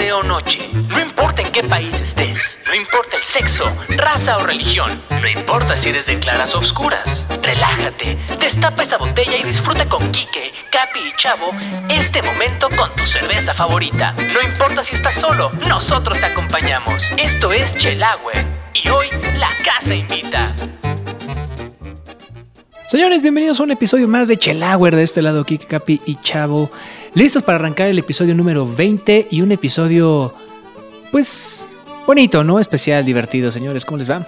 noche. No importa en qué país estés. No importa el sexo, raza o religión. No importa si eres de claras o oscuras. Relájate, destapa esa botella y disfruta con Quique, Capi y Chavo este momento con tu cerveza favorita. No importa si estás solo, nosotros te acompañamos. Esto es Chelagüe y hoy la casa invita. Señores, bienvenidos a un episodio más de Chelauer de este lado, Kike, Capi y Chavo. Listos para arrancar el episodio número 20 y un episodio, pues, bonito, ¿no? Especial, divertido, señores. ¿Cómo les va?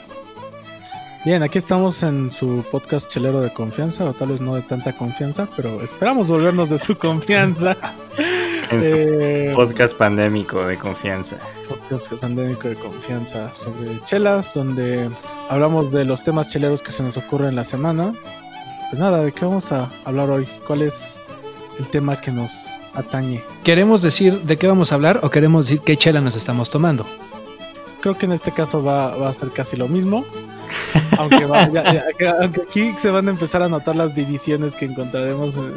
Bien, aquí estamos en su podcast chelero de confianza, o tal vez no de tanta confianza, pero esperamos volvernos de su confianza. En su Eh, podcast pandémico de confianza. podcast pandémico de confianza sobre chelas, donde hablamos de los temas cheleros que se nos ocurren en la semana. Pues nada, ¿de qué vamos a hablar hoy? ¿Cuál es el tema que nos atañe? ¿Queremos decir de qué vamos a hablar o queremos decir qué chela nos estamos tomando? Creo que en este caso va, va a ser casi lo mismo. Aunque, va- ya- ya- aunque aquí se van a empezar a notar las divisiones que encontraremos en,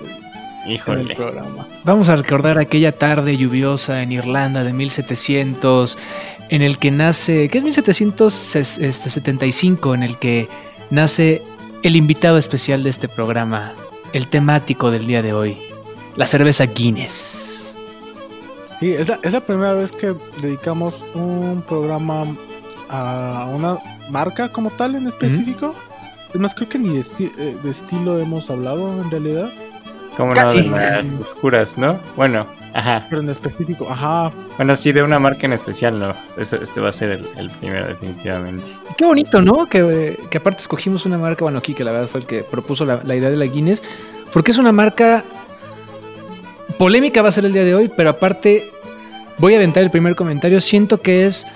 en el programa. Vamos a recordar aquella tarde lluviosa en Irlanda de 1700, en el que nace, ¿qué es 1775? En el que nace el invitado especial de este programa, el temático del día de hoy, la cerveza Guinness. Sí, es la, es la primera vez que dedicamos un programa a una marca como tal en específico. Es más, creo que ni de, esti- eh, de estilo hemos hablado en realidad, Como Casi. de las oscuras, ¿no? Bueno, ajá. pero en específico, ajá, Bueno, sí, de una marca en especial, no. Este, este va a ser el, el primero, definitivamente. Qué bonito, ¿no? Que, que aparte escogimos una marca, bueno, aquí que la verdad fue el que propuso la, la idea de la Guinness, porque es una marca polémica va a ser el día de hoy, pero aparte voy a aventar el primer comentario, siento que es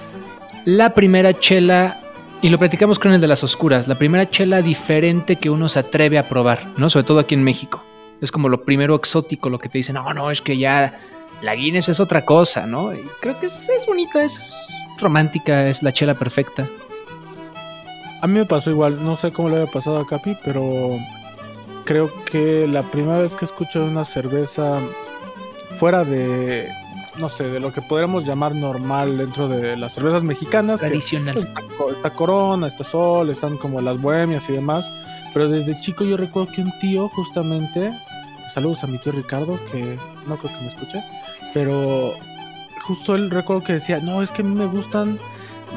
la primera chela, y lo platicamos con el de las oscuras, la primera chela diferente que uno se atreve a probar, ¿no? Sobre todo aquí en México. Es como lo primero exótico, lo que te dicen, no, no, es que ya la Guinness es otra cosa, ¿no? Y creo que es, es bonita, es romántica, es la chela perfecta. a mí me pasó igual, no sé cómo le había pasado a Capi, pero creo que la primera vez que escucho una cerveza fuera de, no sé, de lo que podríamos llamar normal dentro de las cervezas mexicanas, que Tradicional. Pues, Está, Co- está Corona, está Sol, están como las bohemias y demás. Pero desde chico yo recuerdo que un tío justamente, saludos a mi tío Ricardo, que no creo que me escuche, pero justo él recuerdo que decía, no, es que a mí me gustan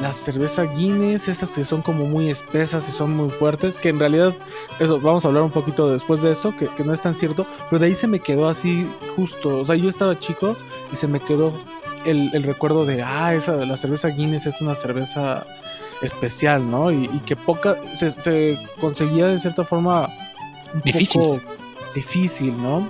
las cervezas Guinness, esas que son como muy espesas y son muy fuertes, que en realidad, eso, vamos a hablar un poquito después de eso, que, no es tan cierto, pero de ahí se me quedó así justo, o sea, yo estaba chico y se me quedó el, recuerdo de, ah, esa, la cerveza Guinness es una cerveza especial, ¿no? Y, y que poca, se, se conseguía de cierta forma Difícil. Difícil, ¿no?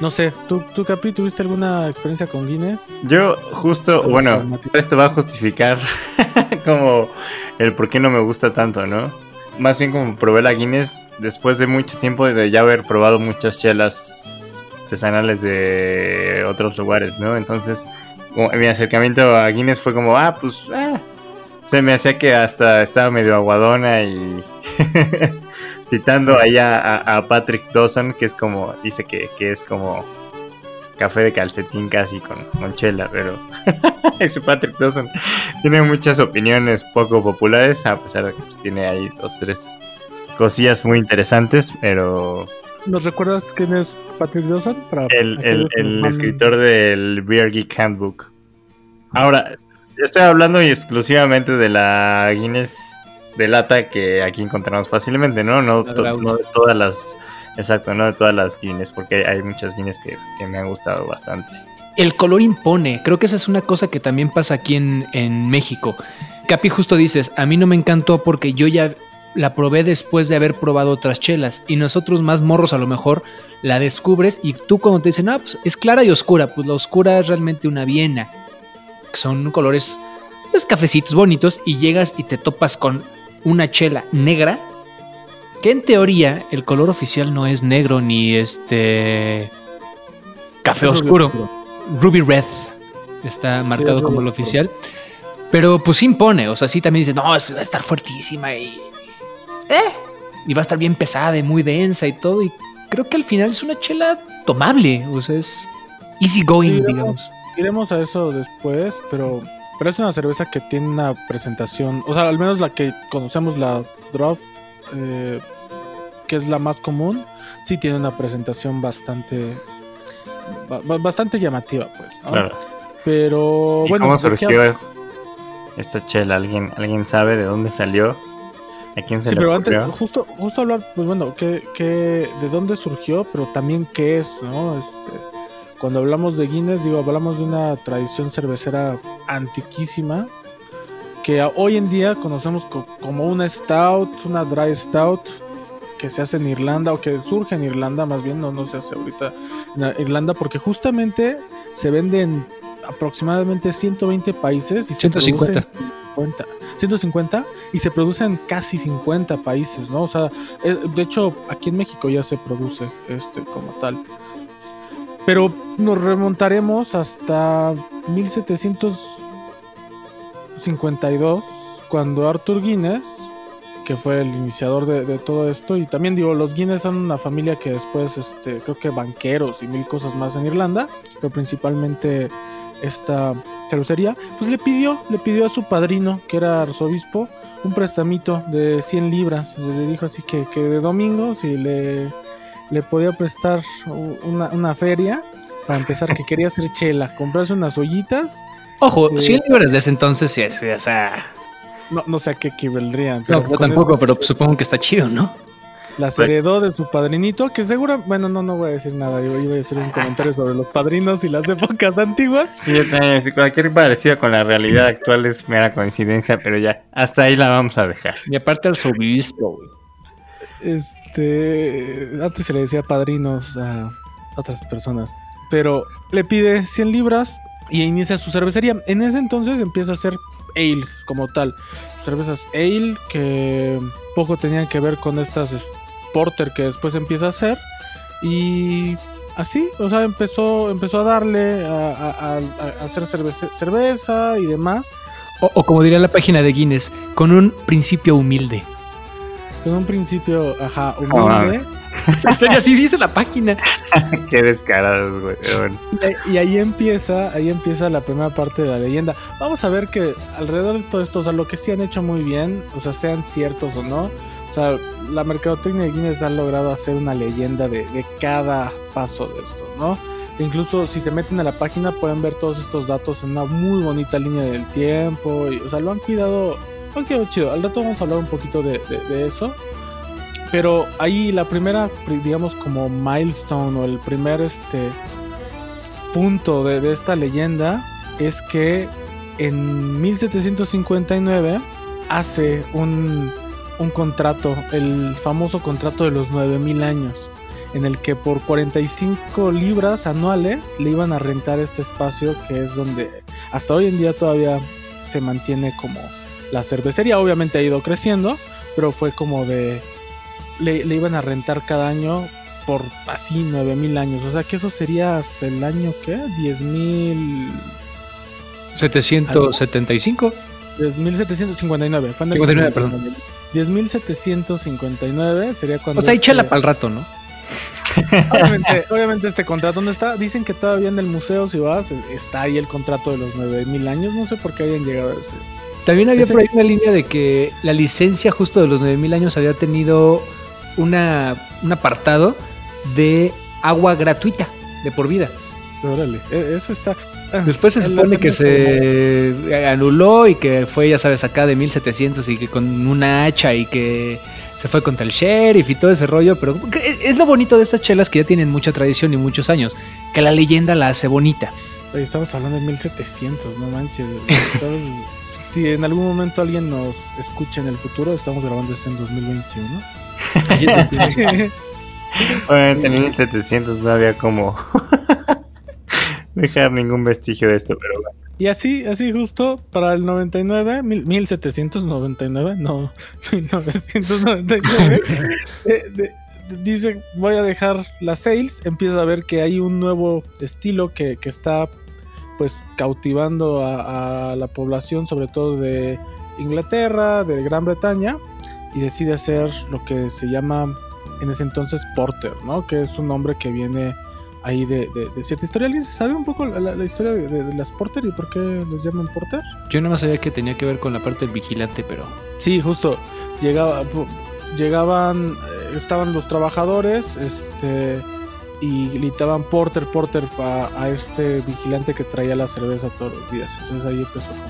No sé, ¿tú, tú Capi, tuviste alguna experiencia con Guinness? Yo justo, bueno, esto va a justificar como el por qué no me gusta tanto, ¿no? Más bien como probé la Guinness después de mucho tiempo de ya haber probado muchas chelas artesanales de otros lugares, ¿no? Entonces, mi acercamiento a Guinness fue como, ah, pues, ah, se me hacía que hasta estaba medio aguadona y citando ahí a, Patrick Dawson, que es como, dice que, que es como café de calcetín casi con, con chela, pero ese Patrick Dawson tiene muchas opiniones poco populares, a pesar de que pues, tiene ahí dos, tres cosillas muy interesantes, pero ¿Nos recuerdas quién es Patrick Dawson? Para el, el- escritor del Beer Geek Handbook. Ahora, yo estoy hablando exclusivamente de la Guinness de lata que aquí encontramos fácilmente, ¿no? No, to- de todas las... Exacto, no de todas las Guinness, porque hay muchas Guinness que, que me han gustado bastante. El color impone. Creo que esa es una cosa que también pasa aquí en, en México. Capi, justo dices, a mí no me encantó porque yo ya la probé después de haber probado otras chelas. Y nosotros más morros a lo mejor la descubres y tú cuando te dicen, ah, pues es clara y oscura. Pues la oscura es realmente una Viena. Son colores, pues cafecitos bonitos y llegas y te topas con una chela negra. Que en teoría el color oficial no es negro ni este café Es oscuro. Ruby Red está marcado es como el oficial. Pero pues impone, o sea, sí también dice, no, va a estar fuertísima y. ¿Eh? Y va a estar bien pesada y muy densa y todo. Y creo que al final es una chela tomable, o sea, es easy going, Sí, digamos. iremos a eso después, pero, pero es una cerveza que tiene una presentación, o sea, al menos la que conocemos, la Draft, eh, que es la más común, sí tiene una presentación bastante ba- ba- bastante llamativa, pues, ¿no? Claro. Pero ¿Y bueno, cómo ¿de qué surgió esta chela? ¿Alguien, ¿Alguien sabe de dónde salió? ¿A quién se Sí, le pero antes, justo, justo hablar, pues bueno, que, que, de dónde surgió, pero también qué es, ¿no? Este, cuando hablamos de Guinness, digo, hablamos de una tradición cervecera antiquísima, que hoy en día conocemos co- como una stout, una dry stout, que se hace en Irlanda, o que surge en Irlanda, más bien, no, no se hace ahorita en Irlanda, porque justamente se vende en aproximadamente 120 países y se 150. produce en 50, 150 y se produce en casi 50 países, ¿no? O sea, eh, de hecho, aquí en México ya se produce este como tal. Pero nos remontaremos hasta 1752, cuando Arthur Guinness, que fue el iniciador de, todo esto, y también digo, los Guinness son una familia que después, este, creo que banqueros y mil cosas más en Irlanda, pero principalmente esta cervecería, pues le pidió, le pidió a su padrino, que era arzobispo, un prestamito de 100 libras. Le dijo así que, que de domingo, si le, le podía prestar una, una feria para empezar, que quería hacer chela, comprarse unas ollitas. Ojo, Eh, 100 libras desde entonces, sí, es, o sea. No, no sé a qué equivaldrían. No, pero yo tampoco, esto pero pues, supongo que está chido, ¿no? Las heredó de su padrinito, que seguro, bueno, no, no voy a decir nada, yo iba a decir un comentario sobre los padrinos y las épocas antiguas. Sí, cualquier parecido con la realidad actual es mera coincidencia, pero ya, hasta ahí la vamos a dejar. Y aparte al sobispo, güey. Este, antes se le decía padrinos a otras personas, pero le pide 100 libras y inicia su cervecería. En ese entonces empieza a hacer ales como tal, cervezas ale que poco tenían que ver con estas es- porter que después empieza a hacer y así, o sea, empezó empezó a darle a, hacer cerveza, y demás. O como diría la página de Guinness, con un principio humilde. Con un principio, ajá, No humilde. En serio, así dice la página. Qué descarados, güey. Y ahí- Y ahí empieza, ahí empieza la primera parte de la leyenda. Vamos a ver que alrededor de todo esto, o sea, lo que sí han hecho muy bien, o sea, sean ciertos o no, o sea, la mercadotecnia de Guinness ha logrado hacer una leyenda de, de cada paso de esto, ¿no? E incluso si se meten a la página pueden ver todos estos datos en una muy bonita línea del tiempo, y, o sea, lo han cuidado, han cuidado chido. Al rato vamos a hablar un poquito de eso. Pero ahí la primera, digamos, como milestone o el primer este punto de, de esta leyenda es que en 1759 hace un, un contrato, el famoso contrato de los 9000 años, en el que por 45 libras anuales le iban a rentar este espacio que es donde hasta hoy en día todavía se mantiene como la cervecería. Obviamente ha ido creciendo, pero fue como de le, le iban a rentar cada año por así 9000 años. O sea que eso sería hasta el año ¿qué? 10000 775. 10759. Fue en el 59, 59. 10759 sería cuando O sea, este- échala para el rato, ¿no? obviamente, obviamente este contrato no está. Dicen que todavía en el museo si vas está ahí el contrato de los 9000 años. No sé por qué hayan llegado a ese. También había por ahí una línea de que la licencia justo de los 9000 años había tenido una, un apartado de agua gratuita de por vida. Órale, e- eso está. ah, Después se supone que se anuló y que fue, ya sabes, acá de 1700 y que con una hacha y que se fue contra el sheriff y todo ese rollo. Pero es lo bonito de estas chelas que ya tienen mucha tradición y muchos años, que la leyenda la hace bonita. Estamos hablando de 1700, no manches. Estamos- si en algún momento alguien nos escucha en el futuro, estamos grabando esto en 2021. Obviamente en 1700 no había como dejar ningún vestigio de esto, pero bueno. y así, así justo para el 99, mil- 1799, no, 1999, eh, de- dice, voy a dejar las sales, empieza a ver que hay un nuevo estilo que, que está pues cautivando a, a la población, sobre todo de Inglaterra, de Gran Bretaña, y decide hacer lo que se llama en ese entonces Porter, ¿no? Que es un nombre que viene ahí de, de- de cierta historia. ¿Alguien sabe un poco la, historia de, las Porter y por qué les llaman Porter? Yo nada más sabía que tenía que ver con la parte del vigilante, pero Sí, justo. Llegaba, llegaban, eh, estaban los trabajadores, este, y gritaban Porter, Porter pa- a este vigilante que traía la cerveza todos los días. Entonces ahí empezó como,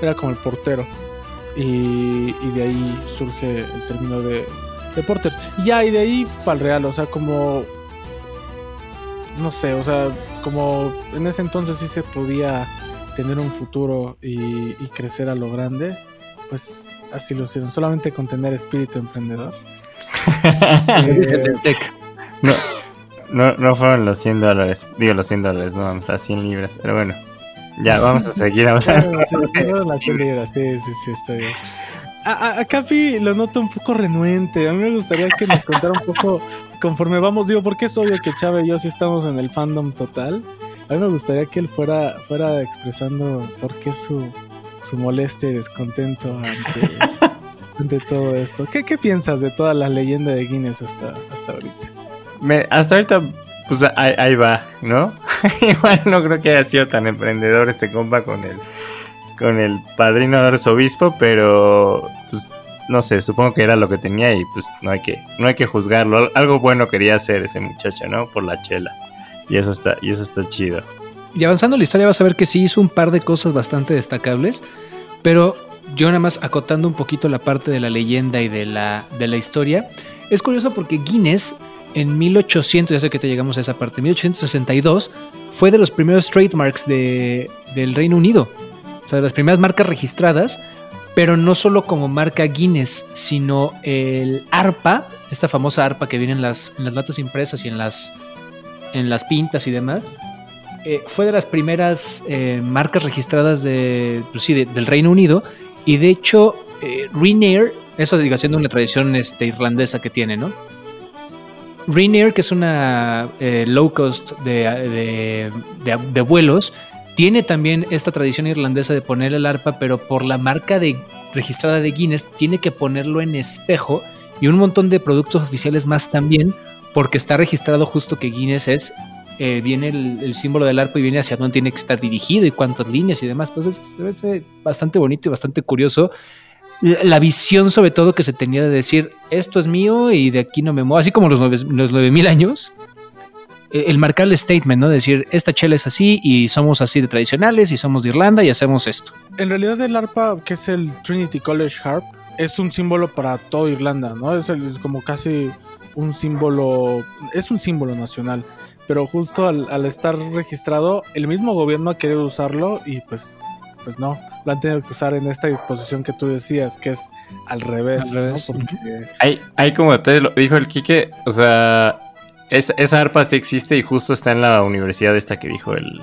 era como el portero. Y, y de ahí surge el término de, de Porter. Y ya, y de ahí para el Real, o sea, como, no sé, o sea, como en ese entonces sí se podía tener un futuro y, y crecer a lo grande pues así lo hicieron, solamente con tener espíritu emprendedor. Tentec. No, no, no fueron los 100 dólares. Digo los 100 dólares, no, vamos a 100 libras. Pero bueno, ya vamos a seguir hablando. Claro, sí, fueron las libras, sí, sí, sí, está bien. A, a- a Capi lo noto un poco renuente. A mí me gustaría que nos contara un poco conforme vamos. Digo, porque es obvio que Chava y yo sí estamos en el fandom total. A mí me gustaría que él fuera, fuera expresando por qué su, su molestia y descontento ante, ante todo esto. ¿Qué, ¿Qué piensas de toda la leyenda de Guinness hasta, hasta ahorita? Hasta ahorita, pues ahí, va, ¿no? Igual no creo que haya sido tan emprendedor este compa con el, con el padrino de arzobispo, pero pues no sé, supongo que era lo que tenía y pues no hay que, no hay que juzgarlo. Al- Algo bueno quería hacer ese muchacho, ¿no? Por la chela. Y eso está, y eso está chido. Y avanzando la historia vas a ver que sí hizo un par de cosas bastante destacables, pero yo nada más acotando un poquito la parte de la leyenda y de la, de la historia, es curioso porque Guinness en 1800, ya sé que te llegamos a esa parte, 1862, fue de los primeros trademarks de, del Reino Unido, o sea, de las primeras marcas registradas, pero no solo como marca Guinness, sino el arpa, esta famosa arpa que viene en las, las latas impresas y en las, en las pintas y demás, eh, fue de las primeras eh, marcas registradas de, pues sí, de- del Reino Unido. Y de hecho, eh, eso digo, siendo una tradición este, irlandesa que tiene, ¿no? Ryanair, que es una eh, low cost de, de- vuelos, tiene también esta tradición irlandesa de poner el arpa, pero por la marca de, registrada de Guinness, tiene que ponerlo en espejo y un montón de productos oficiales más también, porque está registrado justo que Guinness es eh, viene el, el símbolo del arpa y viene hacia dónde tiene que estar dirigido y cuántas líneas y demás. Entonces, ser bastante bonito y bastante curioso. La, visión, sobre todo, que se tenía de decir esto es mío y de aquí no me muevo, así como los, nueve, los 9000 años. eh, El marcar el statement, ¿no? Decir esta chela es así y somos así de tradicionales y somos de Irlanda y hacemos esto. En realidad el arpa, que es el Trinity College Harp, es un símbolo para toda Irlanda, ¿no? Es como casi un símbolo, es un símbolo nacional. Pero justo al, al estar registrado, el mismo gobierno ha querido usarlo y pues, pues no, lo han tenido que usar en esta disposición que tú decías, que es al revés. Al revés, ¿no? Porque- Hay, hay como te lo dijo el Quique, o sea, es- esa arpa sí existe y justo está en la universidad esta que dijo el,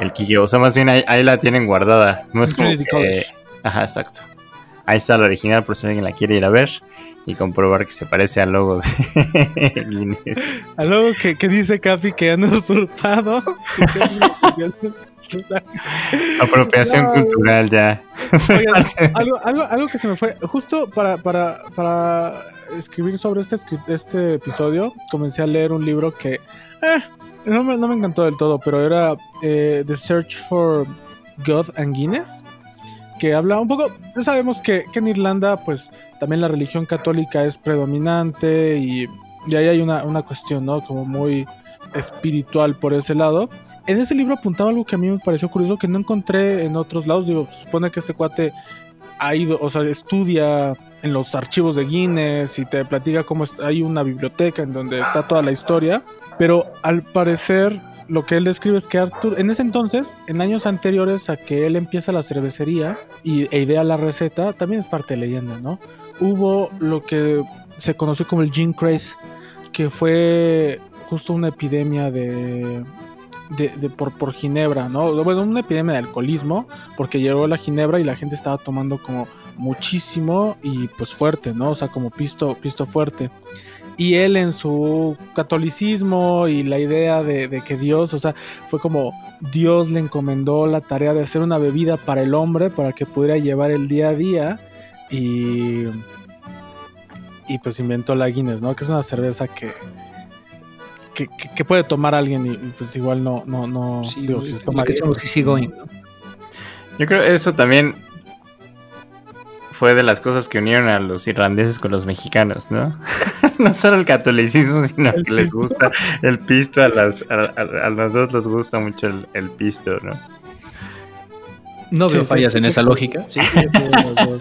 el Quique. O sea, más bien ahí, ahí la tienen guardada. No es como Trinity que- College. Ajá, exacto. Ahí está la original por si alguien la quiere ir a ver y comprobar que se parece al logo de Guinness. A luego que, que dice Capi que han usurpado. Apropiación No. cultural ya. Oigan, algo, algo, algo que se me fue. Justo para, para, para escribir sobre este, este episodio, comencé a leer un libro que eh, no, me, no me encantó del todo, pero era eh, The Search for God and Guinness. Que habla un poco. Ya sabemos que, en Irlanda, pues también la religión católica es predominante y, ahí hay una, una cuestión, ¿no? Como muy espiritual por ese lado. En ese libro apuntaba algo que a mí me pareció curioso que no encontré en otros lados. Digo, supone que este cuate ha ido, o sea, estudia en los archivos de Guinness y te platica cómo hay una biblioteca en donde está toda la historia. Pero al parecer, lo que él describe es que Arthur, en ese entonces, en años anteriores a que él empieza la cervecería y, e idea la receta, también es parte de leyenda, ¿no? Hubo lo que se conoció como el gin craze, que fue justo una epidemia de, de, de por, por ginebra, ¿no? Bueno, una epidemia de alcoholismo, porque llegó la ginebra y la gente estaba tomando como muchísimo y pues fuerte, ¿no? O sea, como pisto, pisto fuerte. Y él en su catolicismo y la idea de, de que Dios, o sea, fue como Dios le encomendó la tarea de hacer una bebida para el hombre, para que pudiera llevar el día a día y... Y pues inventó la Guinness, ¿no? Que es una cerveza que, que, que- que puede tomar alguien y, y, pues igual no, no, no, Sí, digo, lo si se que toma diez, somos easy going, ¿no? Yo creo que eso también fue de las cosas que unieron a los irlandeses con los mexicanos, ¿no? no solo el catolicismo, sino El que les gusta el pisto, a, las, a, a- a los dos les gusta mucho el, el pisto, ¿no? No Sí, veo sí. fallas en esa lógica. Sí, sí, sí, los dos.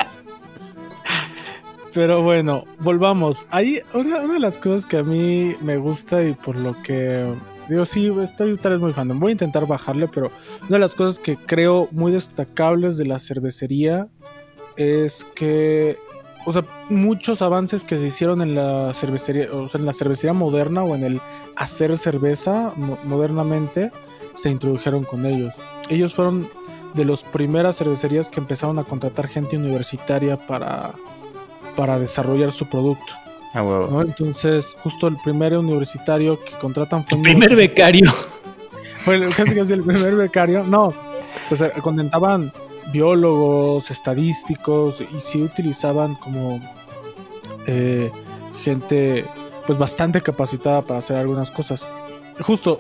Pero bueno, volvamos. Ahí una, una de las cosas que a mí me gusta y por lo que digo, sí, estoy tal vez muy fan. Voy a intentar bajarle, pero una de las cosas que creo muy destacables de la cervecería es que, o sea, muchos avances que se hicieron en la cervecería, o sea, en la cervecería moderna o en el hacer cerveza mo- modernamente, se introdujeron con ellos. Ellos fueron de las primeras cervecerías que empezaron a contratar gente universitaria para, para desarrollar su producto. A huevo. ¿no? Entonces, justo el primer universitario que contratan fue en Primer 1800 becario. fue el- casi casi el primer becario. No, pues eh, contaban biólogos, estadísticos y sí utilizaban como eh, gente pues bastante capacitada para hacer algunas cosas. Justo,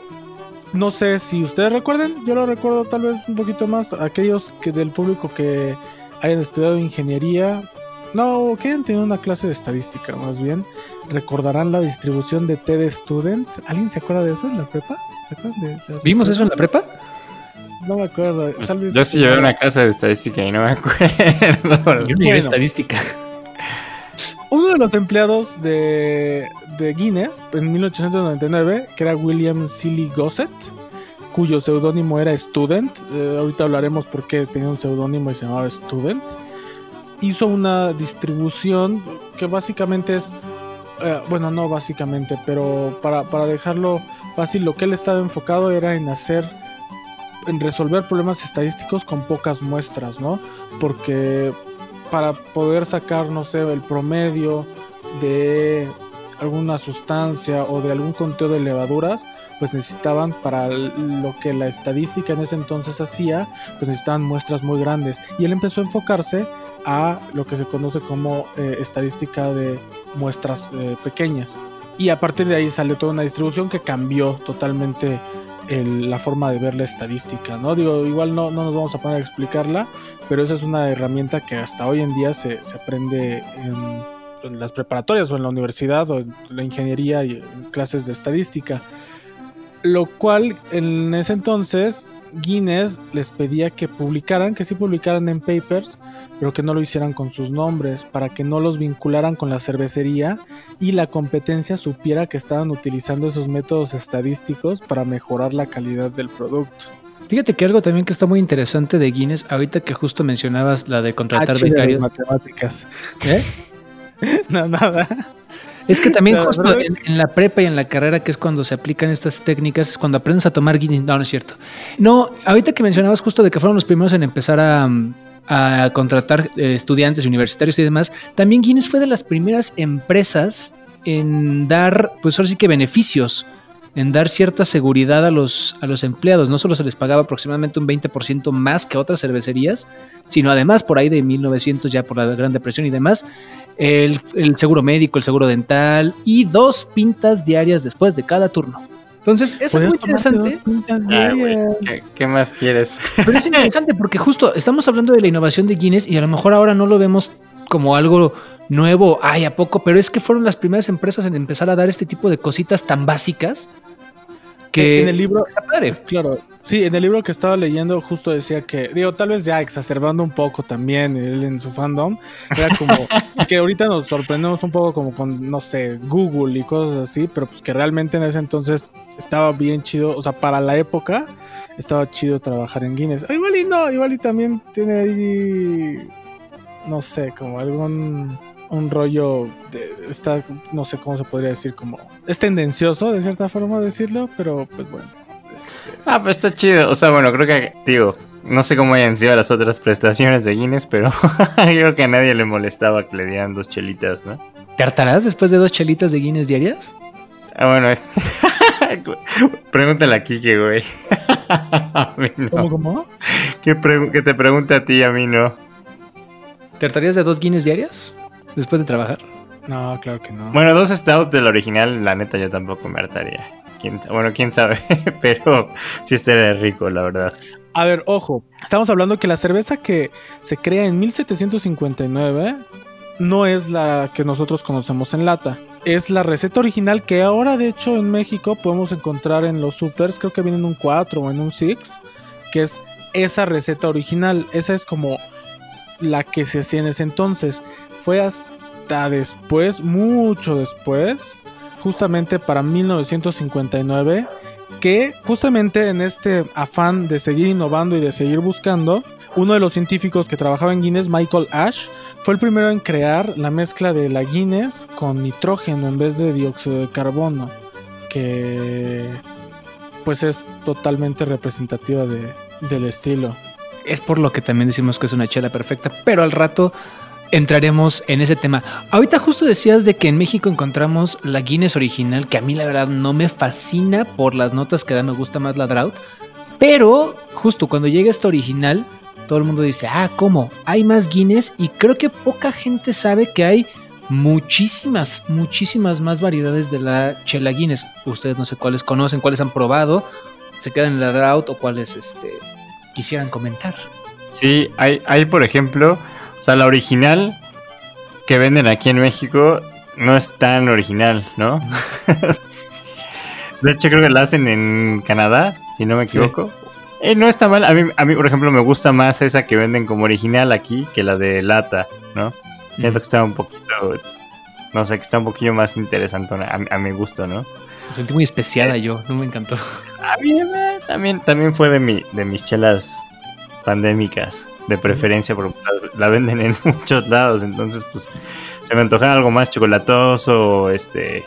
no sé si ustedes recuerden, yo lo recuerdo tal vez un poquito más, aquellos que del público que hayan estudiado ingeniería, no, que hayan tenido una clase de estadística más bien, recordarán la distribución de T de Student. ¿Alguien se acuerda de eso en la prepa? ¿Se acuerdan de- de- ¿Vimos eso en la prepa? No me acuerdo. Pues, tal vez- yo sí llevé una clase de estadística y no me acuerdo. Yo Bueno. estadística. Uno de los empleados de, de Guinness en 1899, que era William Seeley Gossett, cuyo seudónimo era Student, eh, ahorita hablaremos por qué tenía un seudónimo y se llamaba Student, hizo una distribución que básicamente es, eh, bueno, no básicamente, pero para, para dejarlo fácil, lo que él estaba enfocado era en hacer, resolver problemas estadísticos con pocas muestras, ¿no? Porque para poder sacar, no sé, el promedio de alguna sustancia o de algún conteo de levaduras, pues necesitaban para lo que la estadística en ese entonces hacía, pues necesitaban muestras muy grandes. Y él empezó a enfocarse a lo que se conoce como eh, estadística de muestras eh, pequeñas. Y a partir de ahí sale toda una distribución que cambió totalmente la forma de ver la estadística, ¿no? Digo, igual no, no nos vamos a poner a explicarla, pero esa es una herramienta que hasta hoy en día se, se aprende en, en las preparatorias o en la universidad o en la ingeniería y en clases de estadística. Lo cual en ese entonces Guinness les pedía que publicaran, que sí publicaran en papers, pero que no lo hicieran con sus nombres, para que no los vincularan con la cervecería y la competencia supiera que estaban utilizando esos métodos estadísticos para mejorar la calidad del producto. Fíjate que algo también que está muy interesante de Guinness, ahorita que justo mencionabas la de contratar Ah, chile, becarios, matemáticas. ¿eh? No, nada. Es que también La justo en, en la prepa y en la carrera, que es cuando se aplican estas técnicas, es cuando aprendes a tomar Guinness. No, no es cierto. No, ahorita que mencionabas justo de que fueron los primeros en empezar a, a contratar eh, estudiantes universitarios y demás, también Guinness fue de las primeras empresas en dar, pues ahora sí que beneficios, en dar cierta seguridad a los, a los empleados. No solo se les pagaba aproximadamente un 20% más que otras cervecerías, sino además por ahí de 1900 ya por la Gran Depresión y demás, el, el seguro médico, el seguro dental y dos pintas diarias después de cada turno. Entonces, es Podías muy interesante. dos pintas Ah, güey, diarias. ¿qué, qué más quieres? Pero es interesante porque justo estamos hablando de la innovación de Guinness y a lo mejor ahora no lo vemos como algo nuevo, ay, ¿a poco? Pero es que fueron las primeras empresas en empezar a dar este tipo de cositas tan básicas que En el libro, está padre. Claro, sí, en el libro que estaba leyendo justo decía que, digo, tal vez ya exacerbando un poco también él en su fandom, era como que ahorita nos sorprendemos un poco como con, no sé, Google y cosas así, pero pues que realmente en ese entonces estaba bien chido, o sea, para la época estaba chido trabajar en Guinness. Ah, igual y no, igual y también tiene ahí, no sé, como algún un rollo de está no sé cómo se podría decir como es tendencioso de cierta forma decirlo pero pues bueno este, Ah, pero está chido. O sea, bueno, creo que, digo, no sé cómo hayan sido las otras prestaciones de Guinness, pero creo que a nadie le molestaba que le dieran dos chelitas, ¿no? ¿Te hartarás después de dos chelitas de Guinness diarias? Ah, bueno, es- pregúntale a Kike, güey. a mí no. ¿Cómo, cómo? Que, te pregunte a ti, a mí no. ¿Te hartarías de dos Guinness diarias después de trabajar? No, claro que no. Bueno, dos stouts del original, la neta, yo tampoco me hartaría. quién, bueno, quién sabe, pero sí estaría rico, la verdad. A ver, ojo, estamos hablando que la cerveza que se crea en 1759 no es la que nosotros conocemos en lata. Es la receta original que ahora, de hecho, en México podemos encontrar en los supers, creo que viene en un 4 o en un 6, que es esa receta original. Esa es como la que se hacía en ese entonces. Fue hasta después, mucho después, justamente para 1959, que justamente en este afán de seguir innovando y de seguir buscando, uno de los científicos que trabajaba en Guinness, Michael Ash, fue el primero en crear la mezcla de la Guinness con nitrógeno en vez de dióxido de carbono, que pues es totalmente representativa de, del estilo. Es por lo que también decimos que es una chela perfecta, pero al rato entraremos en ese tema. Ahorita justo decías de que en México encontramos la Guinness original, que a mí la verdad no me fascina por las notas que da, me gusta más la Drought. Pero justo cuando llega esta original, todo el mundo dice, ah, ¿cómo? Hay más Guinness y creo que poca gente sabe que hay muchísimas, muchísimas más variedades de la chela Guinness. Ustedes no sé cuáles conocen, cuáles han probado, se quedan en la Drought o cuáles este, quisieran comentar. Sí, hay, hay por ejemplo, o sea, la original que venden aquí en México no es tan original, ¿no? de hecho, creo que la hacen en Canadá, si no me equivoco. Eh, no está mal. A mí, a mí, por ejemplo, me gusta más esa que venden como original aquí que la de lata, ¿no? Siento que está un poquito. No sé, que está un poquillo más interesante a, a mi gusto, ¿no? Me sentí muy especiada yo, no me encantó. A mí eh, también, también fue de, mi, de mis chelas pandémicas de preferencia, porque la venden en muchos lados, entonces pues se me antojaba algo más chocolatoso, este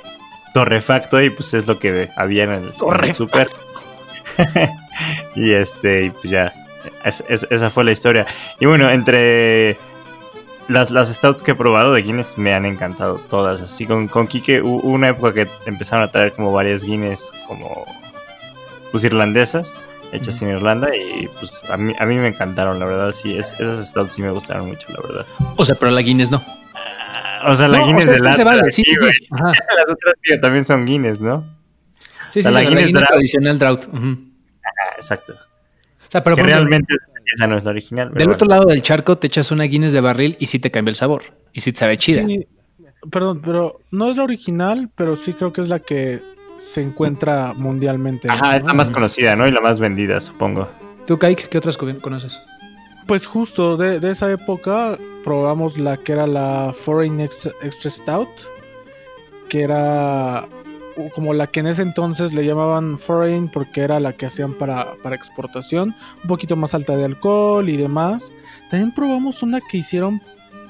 torrefacto y pues es lo que había en el, en el super. y este, y pues ya, es, es, esa fue la historia. Y bueno, entre las, las stouts que he probado de Guinness me han encantado todas. Así con, con Kike hubo una época que empezaron a traer como varias Guinness como pues irlandesas hechas en Irlanda y pues a mí, a mí me encantaron, la verdad, sí, es, esas stouts sí me gustaron mucho, la verdad. O sea, pero la Guinness no. O sea, la No, Guinness o sea, de es vale, sí, sí, sí. Ajá. Las otras tío, también son Guinness, ¿no? Sí, sí, O sea, la sí, la Guinness Guinness Drought. tradicional Drought. Ah, exacto. O sea, pero que por ejemplo, realmente esa no es la original. del bueno. otro lado del charco te echas una Guinness de barril y sí te cambia el sabor. Y sí te sabe chida. Sí, perdón, pero no es la original, pero sí creo que es la que se encuentra mundialmente. Ajá, es la más conocida, ¿no? Y la más vendida, supongo. ¿Tú, Kaik, qué otras co- conoces? Pues justo de, de esa época probamos la que era la Foreign Extra, Extra Stout, que era como la que en ese entonces le llamaban Foreign porque era la que hacían para, para exportación, un poquito más alta de alcohol y demás. También probamos una que hicieron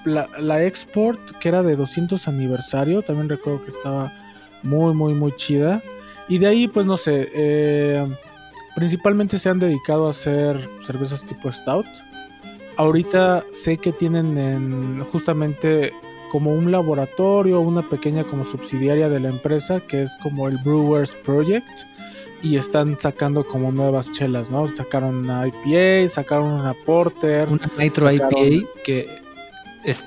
la, la Export, que era de 200 aniversario, también recuerdo que estaba muy, muy, muy chida. Y de ahí, pues no sé, eh, principalmente se han dedicado a hacer cervezas tipo Stout. Ahorita sé que tienen en, justamente como un laboratorio, una pequeña como subsidiaria de la empresa, que es como el Brewers Project. Y están sacando como nuevas chelas, ¿no? Sacaron una IPA, sacaron una Porter. Una Nitro Sacaron- IPA que es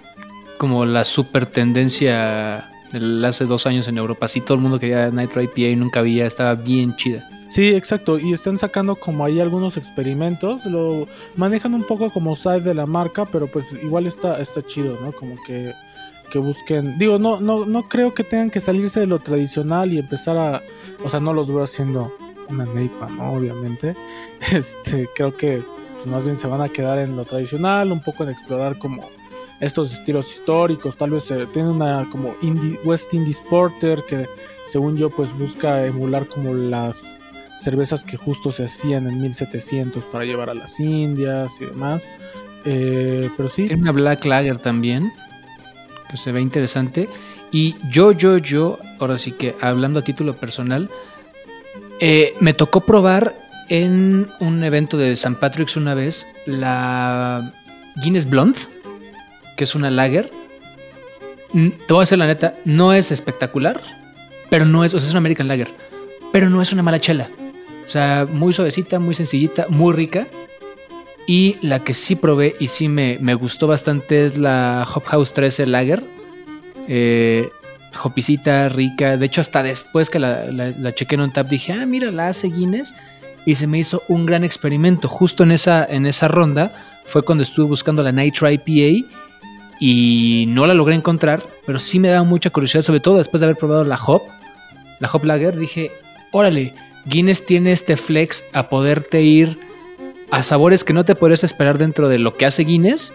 como la super tendencia del hace dos años en Europa. Sí, todo el mundo quería Nitro IPA y nunca había, estaba bien chida. Sí, exacto. Y están sacando como ahí algunos experimentos. Lo manejan un poco como side de la marca, pero pues igual está, está chido, ¿no? Como que, que busquen. Digo, no, no, no creo que tengan que salirse de lo tradicional y empezar a. O sea, no los veo haciendo una neipa, ¿no? Obviamente. Este, creo que pues, más bien se van a quedar en lo tradicional, un poco en explorar como estos estilos históricos. Tal vez eh, tiene una como indie, West Indies Porter que según yo pues busca emular como las cervezas que justo se hacían en 1700 para llevar a las Indias y demás. Eh, pero sí, Tiene una Black Lager también, que se ve interesante. Y yo, yo, yo, ahora sí que hablando a título personal, eh, me tocó probar en un evento de St. Patrick's una vez la Guinness Blonde, que es una lager. Mm, Te voy a decir la neta, no es espectacular, pero no es, o sea, es una American Lager, pero no es una mala chela. O sea, muy suavecita, muy sencillita, muy rica. Y la que sí probé y sí me, me gustó bastante es la Hop House 13 Lager. Eh, hopicita, rica. De hecho, hasta después que la, la, chequé en un tap dije, ah, mira, la hace Guinness. Y se me hizo un gran experimento. Justo en esa, en esa ronda fue cuando estuve buscando la Nitro IPA y no la logré encontrar, pero sí me daba mucha curiosidad, sobre todo después de haber probado la Hop, la Hop Lager. Dije, órale, Guinness tiene este flex a poderte ir a sabores que no te podrías esperar dentro de lo que hace Guinness,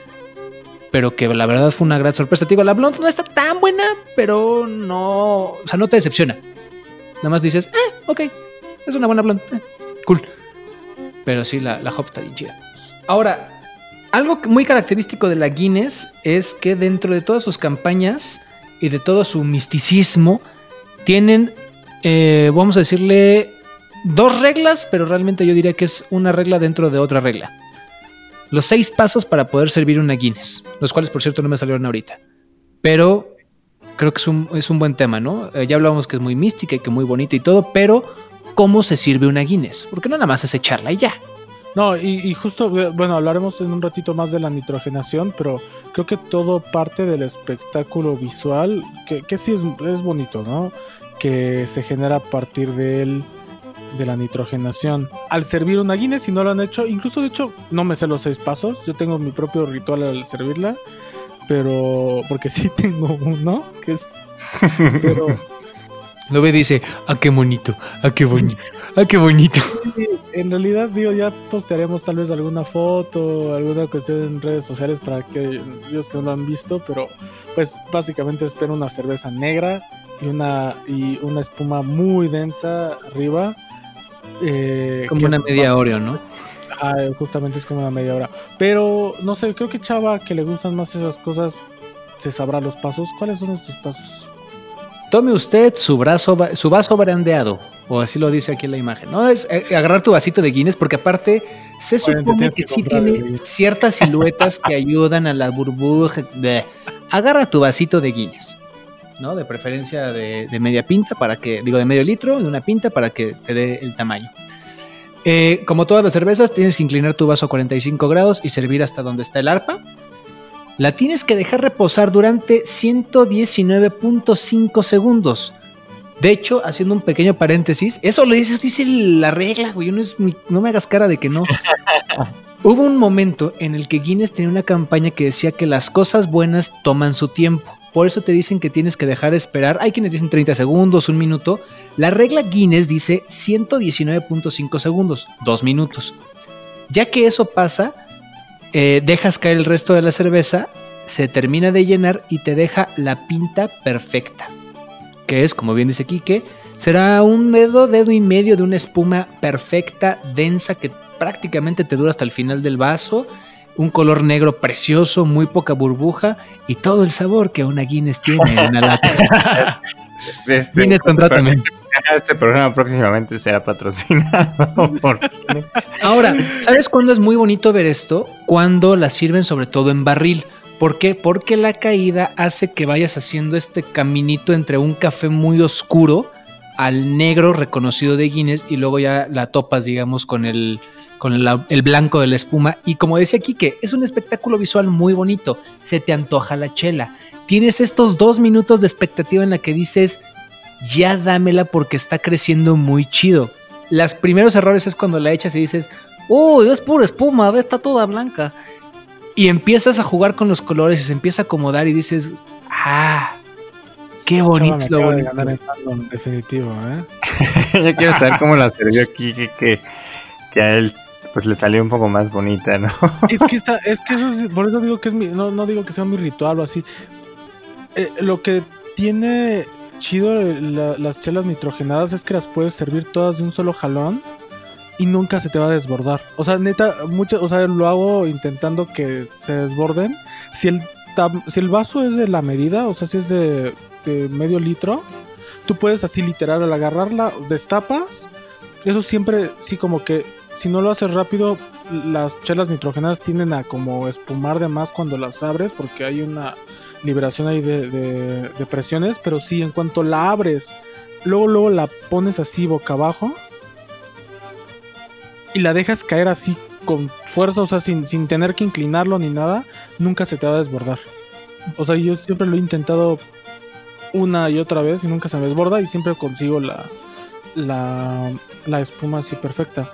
pero que la verdad fue una gran sorpresa. Te digo, la Blonde no está tan buena, pero no, o sea, no te decepciona. Nada más dices, eh, ok, es una buena Blonde, eh, cool. Pero sí, la, la Hop está bien. Ahora, algo muy característico de la Guinness es que dentro de todas sus campañas y de todo su misticismo, tienen, eh, vamos a decirle, dos reglas, pero realmente yo diría que es una regla dentro de otra regla. Los seis pasos para poder servir una Guinness, los cuales por cierto no me salieron ahorita. Pero creo que es un, es un buen tema, ¿no? Eh, ya hablábamos que es muy mística y que muy bonita y todo, pero ¿cómo se sirve una Guinness? Porque no nada más es echarla y ya. No, y, y justo, eh, bueno, hablaremos en un ratito más de la nitrogenación, pero creo que todo parte del espectáculo visual, que, que sí es, es bonito, ¿no? Que se genera a partir del, de la nitrogenación. Al servir una Guinness, si no lo han hecho, incluso de hecho, no me sé los seis pasos, yo tengo mi propio ritual al servirla, pero, porque sí tengo uno, que es... Pero, Lo ve y dice, ah, qué bonito, ah, qué bonito, ah, qué bonito. Sí, en realidad, digo, ya postearemos tal vez alguna foto, alguna cuestión en redes sociales para que los que no lo han visto, pero pues básicamente espero una cerveza negra y una, y una espuma muy densa arriba. eh, Como una media Oreo, ¿no? Ah, justamente es como una media hora. Pero no sé, creo que Chava, que le gustan más esas cosas, se sabrá los pasos. ¿Cuáles son estos pasos? Tome usted su, brazo, su vaso brandeado, o así lo dice aquí en la imagen, ¿no? Es eh, agarrar tu vasito de Guinness, porque aparte se supone que que sí tiene ciertas siluetas que ayudan a la burbuja. Bleh. Agarra tu vasito de Guinness, ¿no? De preferencia de, de media pinta, para que, digo, de medio litro, de una pinta, para que te dé el tamaño. Eh, como todas las cervezas, tienes que inclinar tu vaso a 45 grados y servir hasta donde está el arpa. La tienes que dejar reposar durante 119.5 segundos. De hecho, haciendo un pequeño paréntesis, eso lo dice, dice la regla, güey. No, es mi- no me hagas cara de que no. Hubo un momento en el que Guinness tenía una campaña que decía que las cosas buenas toman su tiempo. Por eso te dicen que tienes que dejar esperar. Hay quienes dicen 30 segundos, un minuto. La regla Guinness dice 119.5 segundos, dos minutos. Ya que eso pasa, eh, dejas caer el resto de la cerveza, se termina de llenar y te deja la pinta perfecta. Que es, como bien dice Quique, será un dedo, dedo y medio de una espuma perfecta, densa, que prácticamente te dura hasta el final del vaso. Un color negro precioso, muy poca burbuja y todo el sabor que una Guinness tiene en una lata. Este, Guinness, contrátame. Este programa próximamente será patrocinado por. Ahora, ¿sabes cuándo es muy bonito ver esto? Cuando la sirven sobre todo en barril. ¿Por qué? Porque la caída hace que vayas haciendo este caminito entre un café muy oscuro al negro reconocido de Guinness y luego ya la topas, digamos, con el, con el blanco de la espuma. Y como decía Kike, es un espectáculo visual muy bonito. Se te antoja la chela. Tienes estos dos minutos de expectativa en la que dices, ya dámela porque está creciendo muy chido. Los primeros errores es cuando la echas y dices, uy, es pura espuma, está toda blanca. Y empiezas a jugar con los colores y se empieza a acomodar y dices, ah, qué Chava bonito me es lo acaba de bonito. ganar en fandom, definitivo, ¿eh? Yo quiero saber cómo la sirvió aquí, que, que, que a él pues le salió un poco más bonita, ¿no? Es que está, es que eso es- por eso digo que es mi, no, no digo que sea mi ritual o así. Eh, lo que tiene chido la- las chelas nitrogenadas es que las puedes servir todas de un solo jalón y nunca se te va a desbordar. O sea, neta, mucho, o sea, lo hago intentando que se desborden. Si el, tam- si el vaso es de la medida, o sea, si es de, de medio litro, tú puedes así literal al agarrarla, destapas. Eso siempre, sí, como que si no lo haces rápido, las chelas nitrogenadas tienden a como espumar de más cuando las abres porque hay una liberación ahí de, de- presiones, pero sí, en cuanto la abres, luego, luego la pones así boca abajo y la dejas caer así con fuerza, o sea, sin, sin tener que inclinarlo ni nada, nunca se te va a desbordar. O sea, yo siempre lo he intentado una y otra vez y nunca se me desborda y siempre consigo la, la, la espuma así perfecta.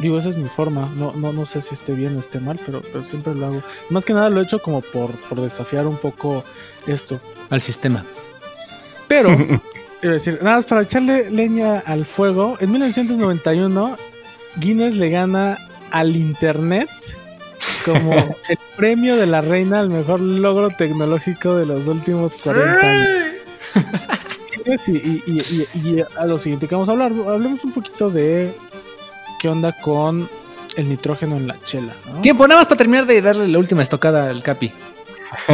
Digo, esa es mi forma. No, no, no sé si esté bien o esté mal, pero, pero siempre lo hago. Más que nada lo he hecho como por, por desafiar un poco esto. Al sistema. Pero, decir, nada más para echarle leña al fuego, en 1991 Guinness le gana al Internet como el premio de la reina al mejor logro tecnológico de los últimos 40 años. Y, y- y- y- y a lo siguiente que vamos a hablar, hablemos un poquito de qué onda con el nitrógeno en la chela. ¿no? Tiempo, nada más para terminar de darle la última estocada al Capi.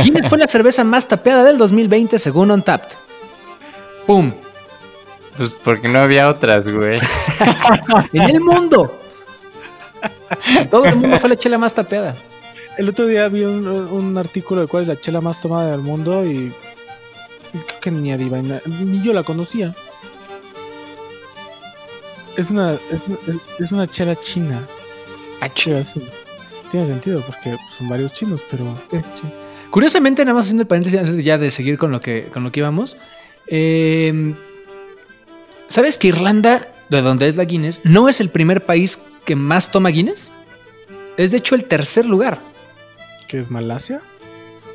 Guinness fue la cerveza más tapeada del 2020 según Untapped. ¡Pum! Pues porque no había otras, güey. En el mundo. Todo el mundo fue la chela más tapeada. El otro día vi un, un artículo de cuál es la chela más tomada del mundo y creo que ni a Divine, ni yo la conocía. Es una, es, es- es una chela china. Ah. Tiene sentido porque son varios chinos, pero Curiosamente, nada más haciendo el paréntesis antes ya de seguir con lo que, con lo que íbamos. eh, ¿Sabes que Irlanda, de donde es la Guinness, no es el primer país que más toma Guinness? Es de hecho el tercer lugar. ¿qué es Malasia?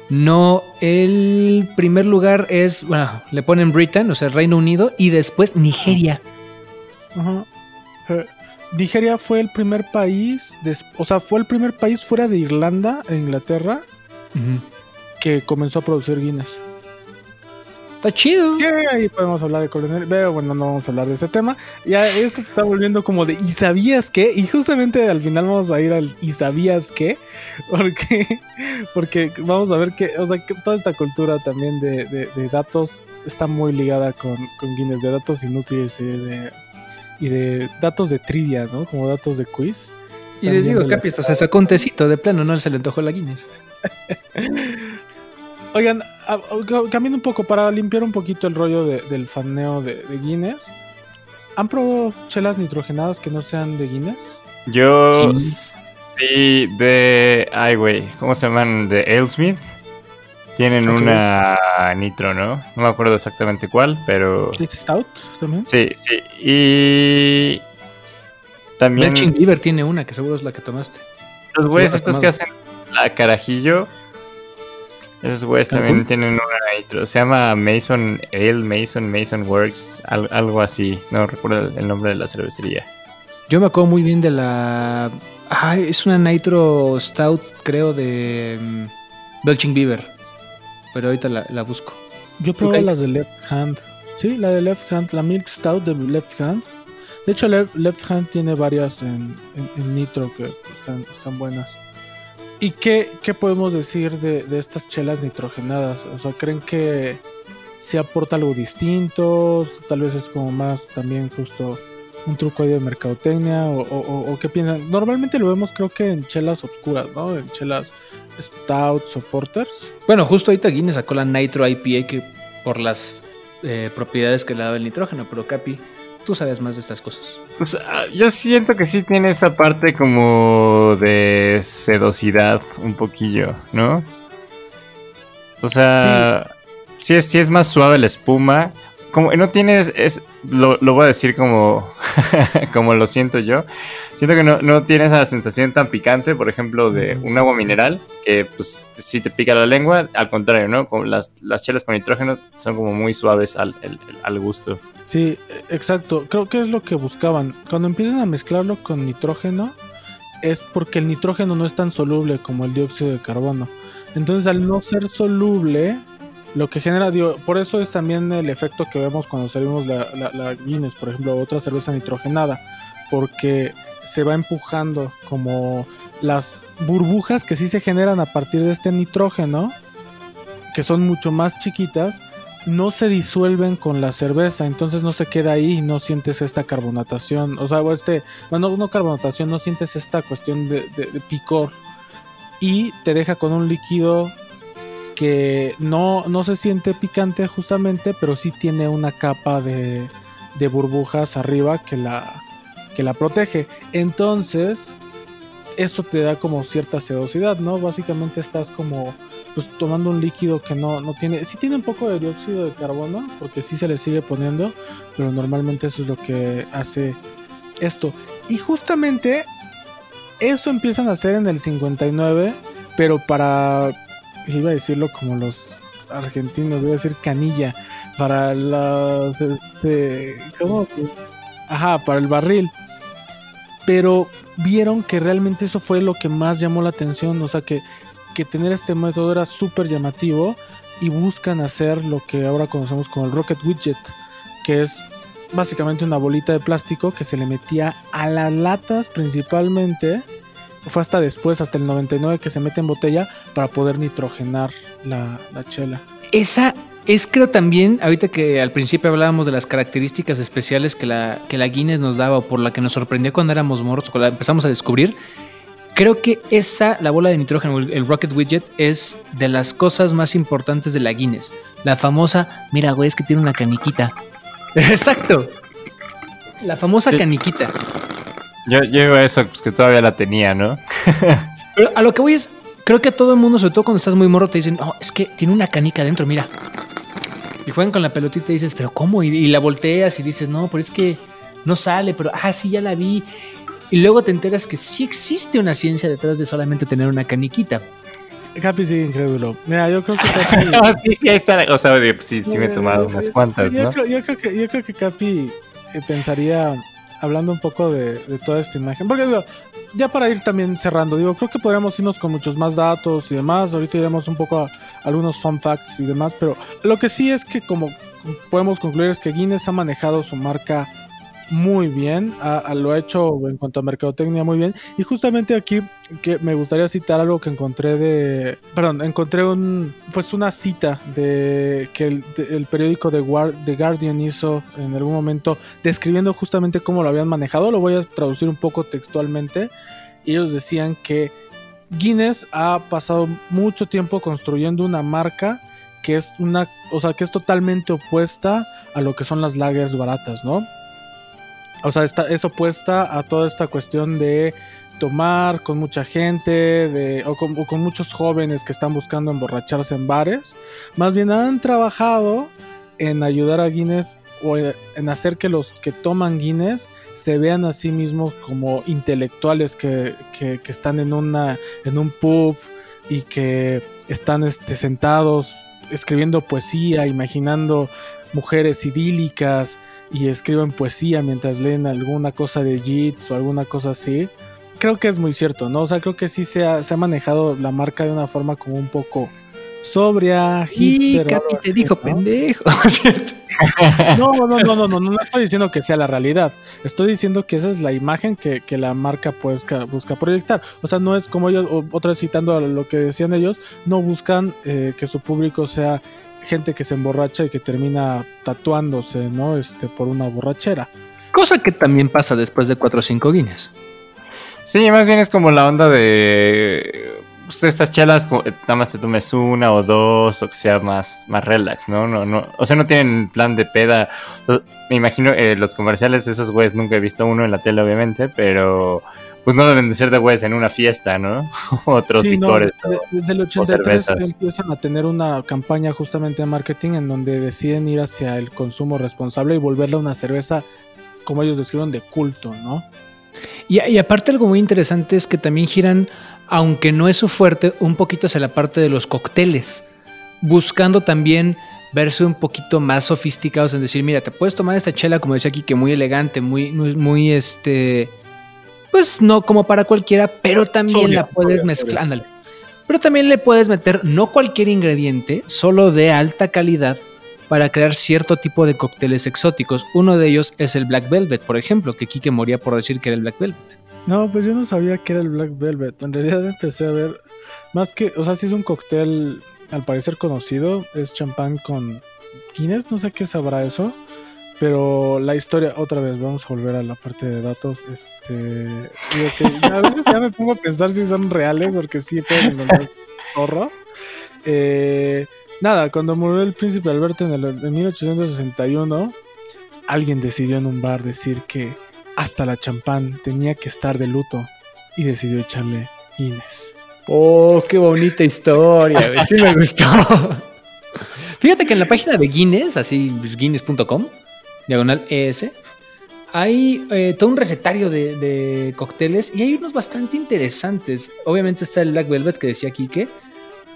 No, el primer lugar es, bueno, le ponen Britain, o sea, Reino Unido, y después Nigeria. Ajá. Nigeria fue el primer país, des- o sea, fue el primer país fuera de Irlanda e Inglaterra que comenzó a producir Guinness. Está chido. Que ahí podemos hablar de coronel, pero bueno, no vamos a hablar de ese tema. Ya esto se está volviendo como de ¿y sabías qué? Y justamente al final vamos a ir al ¿y sabías qué? Porque, porque vamos a ver que, o sea, que toda esta cultura también de, de- de datos está muy ligada con, con Guinness, de datos inútiles y de, y de datos de trivia, ¿no? Como datos de quiz. Y les digo, Capi, hasta se sacó un tecito de plano, no se le antojó la Guinness. Oigan, cambiando un poco para limpiar un poquito el rollo de- del faneo de, de Guinness. ¿Han probado chelas nitrogenadas que no sean de Guinness? Yo Sí. sí, de. Ay, güey, ¿cómo se llaman? De Alesmith. Tienen una nitro, ¿no? No me acuerdo exactamente cuál, pero. ¿Es Stout también? Sí, sí. Y. También. Belching Beaver tiene una, que seguro es la que tomaste. Los güeyes estos tomado. que hacen la carajillo. Esos güeyes también tienen una nitro. Se llama Mason Ale, Mason, Mason Works, al- algo así. No recuerdo el, el nombre de la cervecería. Yo me acuerdo muy bien de la. Ay, es una Nitro Stout, creo, de mm, Belching Beaver. Pero ahorita la, la busco. Yo probé Ok. las de Left Hand. Sí, la de Left Hand, la Milk Stout de Left Hand. De hecho, Le- Left Hand tiene varias en, en- en nitro que están, están buenas. ¿Y qué, qué podemos decir de, de estas chelas nitrogenadas? O sea, ¿creen que se aporta algo distinto? Tal vez es como más también justo un truco ahí de mercadotecnia o, o- o- o qué piensan. Normalmente lo vemos creo que en chelas oscuras, ¿no? En chelas stouts o porters. Bueno, justo ahorita Guinness sacó la Nitro IPA que por las eh, propiedades que le daba el nitrógeno, pero Capi, tú sabes más de estas cosas. Pues ah, yo siento que sí tiene esa parte como de sedosidad un poquillo, ¿no? O sea, sí, es, sí es más suave la espuma. Como no tienes, es, lo, lo voy a decir como, como lo siento yo. Siento que no, no tiene esa sensación tan picante, por ejemplo, de un agua mineral, que pues sí te pica la lengua. Al contrario, ¿no? Como las, las chelas con nitrógeno son como muy suaves al, el- al gusto. Sí, exacto. Creo que es lo que buscaban. Cuando empiezan a mezclarlo con nitrógeno, es porque el nitrógeno no es tan soluble como el dióxido de carbono. Entonces, al no ser soluble, lo que genera, digo, por eso es también el efecto que vemos cuando servimos la, la, la Guinness, por ejemplo, otra cerveza nitrogenada, porque se va empujando como las burbujas que sí se generan a partir de este nitrógeno, que son mucho más chiquitas, no se disuelven con la cerveza, entonces no se queda ahí y no sientes esta carbonatación, o sea, o este, bueno, no carbonatación, no sientes esta cuestión de, picor y te deja con un líquido que no, no se siente picante justamente, pero sí tiene una capa de, de burbujas arriba que la, que la protege. Entonces, eso te da como cierta sedosidad, ¿no? Básicamente estás como pues tomando un líquido que no, no tiene, sí tiene un poco de dióxido de carbono, porque sí se le sigue poniendo, pero normalmente eso es lo que hace esto. Y justamente eso empiezan a hacer en el 59, pero para, iba a decirlo como los argentinos, voy a decir canilla, para la. Ajá, para el barril. Pero vieron que realmente eso fue lo que más llamó la atención, o sea que, que tener este método era súper llamativo y buscan hacer lo que ahora conocemos como el Rocket Widget, que es básicamente una bolita de plástico que se le metía a las latas principalmente. Fue hasta después, hasta el 99, que se mete en botella para poder nitrogenar la, la chela. Esa es creo también, ahorita que al principio hablábamos de las características especiales que la, que la Guinness nos daba o por la que nos sorprendió cuando éramos morros, cuando la empezamos a descubrir, creo que esa, la bola de nitrógeno, el, el Rocket Widget, es de las cosas más importantes de la Guinness. La famosa, mira güey, es que tiene una caniquita. Exacto. La famosa Sí. caniquita. Yo, yo digo eso, pues que todavía la tenía, ¿no? Pero a lo que voy es, creo que a todo el mundo, sobre todo cuando estás muy morro, te dicen, no, es que tiene una canica adentro, mira. Y juegan con la pelotita y dices, pero ¿cómo? Y, y la volteas y dices, no, pero es que no sale, pero, ah, sí, ya la vi. Y luego te enteras que sí existe una ciencia detrás de solamente tener una caniquita. Capi sigue incrédulo. Mira, yo creo que Capi... sí, sí, ahí está. la- O sea, de- sí, sí me he tomado unas cuantas, yo, ¿no? creo, yo creo que, yo creo que Capi eh, pensaría, hablando un poco de, toda esta imagen, porque digo, ya para ir también cerrando, digo, creo que podríamos irnos con muchos más datos y demás, ahorita iremos un poco a algunos fun facts y demás, pero lo que sí es que como podemos concluir es que Guinness ha manejado su marca muy bien, ha- lo ha hecho en cuanto a mercadotecnia muy bien. Y justamente aquí que me gustaría citar algo que encontré de, perdón, encontré un, pues una cita de que el, periódico de Guar- The Guardian hizo en algún momento describiendo justamente cómo lo habían manejado. Lo voy a traducir un poco textualmente. Ellos decían que Guinness ha pasado mucho tiempo construyendo una marca que es una, o sea, que es totalmente opuesta a lo que son las lagers baratas, ¿no? O sea, está, es opuesta a toda esta cuestión de tomar con mucha gente de, o, con, muchos jóvenes que están buscando emborracharse en bares. Más bien han trabajado en ayudar a Guinness o en hacer que los que toman Guinness se vean a sí mismos como intelectuales que, que- que están en, una, en un pub y que están este, sentados escribiendo poesía, imaginando mujeres idílicas y escriben poesía mientras leen alguna cosa de Yeats o alguna cosa así. Creo que es muy cierto, ¿no? O sea, creo que sí se ha, se ha manejado la marca de una forma como un poco sobria, Y hipster. o Capi te así, dijo ¿no? pendejo. No, no, no, no, no, no, no estoy diciendo que sea la realidad. Estoy diciendo que esa es la imagen que, que la marca busca, busca proyectar. O sea, no es como ellos, otra vez citando a lo que decían ellos, no buscan eh, que su público sea gente que se emborracha y que termina tatuándose, ¿no? Este, por una borrachera. Cosa que también pasa después de 4 o 5 Guinness. Sí, más bien es como la onda de pues, estas chelas, como, eh, nada más te tomes una o dos, o que sea más, más relax, ¿no? no, no O sea, no tienen plan de peda. O sea, me imagino eh, los comerciales de esos güeyes, nunca he visto uno en la tele, obviamente, pero pues no deben de ser de güeyes en una fiesta, ¿no? Otros Sí, no, licores. de- o- desde el 83 cervezas. empiezan a tener una campaña justamente de marketing en donde deciden ir hacia el consumo responsable y volverla una cerveza, como ellos describen, de culto, ¿no? Y, y aparte algo muy interesante es que también giran, aunque no es su fuerte, un poquito hacia la parte de los cócteles, buscando también verse un poquito más sofisticados en decir, mira, te puedes tomar esta chela, como decía aquí, que muy elegante, muy, muy, muy, este, pues no como para cualquiera, pero también la puedes mezclar, ándale. Pero también le puedes meter no cualquier ingrediente, solo de alta calidad para crear cierto tipo de cócteles exóticos. Uno de ellos es el Black Velvet, por ejemplo, que Kike moría por decir que era el Black Velvet. No, pues yo no sabía que era el Black Velvet. En realidad empecé a ver, más que, o sea, si es un cóctel al parecer conocido, es champán con Guinness, no sé qué sabrá eso. Pero la historia, otra vez, vamos a volver a la parte de datos. Este, que a veces ya me pongo a pensar si son reales, porque sí pueden encontrar zorros. Eh, nada, cuando murió el príncipe Alberto en, el, en 1861, alguien decidió en un bar decir que hasta la champán tenía que estar de luto y decidió echarle Guinness. Oh, qué bonita historia, güey. Sí me gustó. Fíjate que en la página de Guinness, así pues, guinness.com, diagonal ES, hay eh, todo un recetario de, de cócteles y hay unos bastante interesantes. Obviamente está el Black Velvet que decía Kike,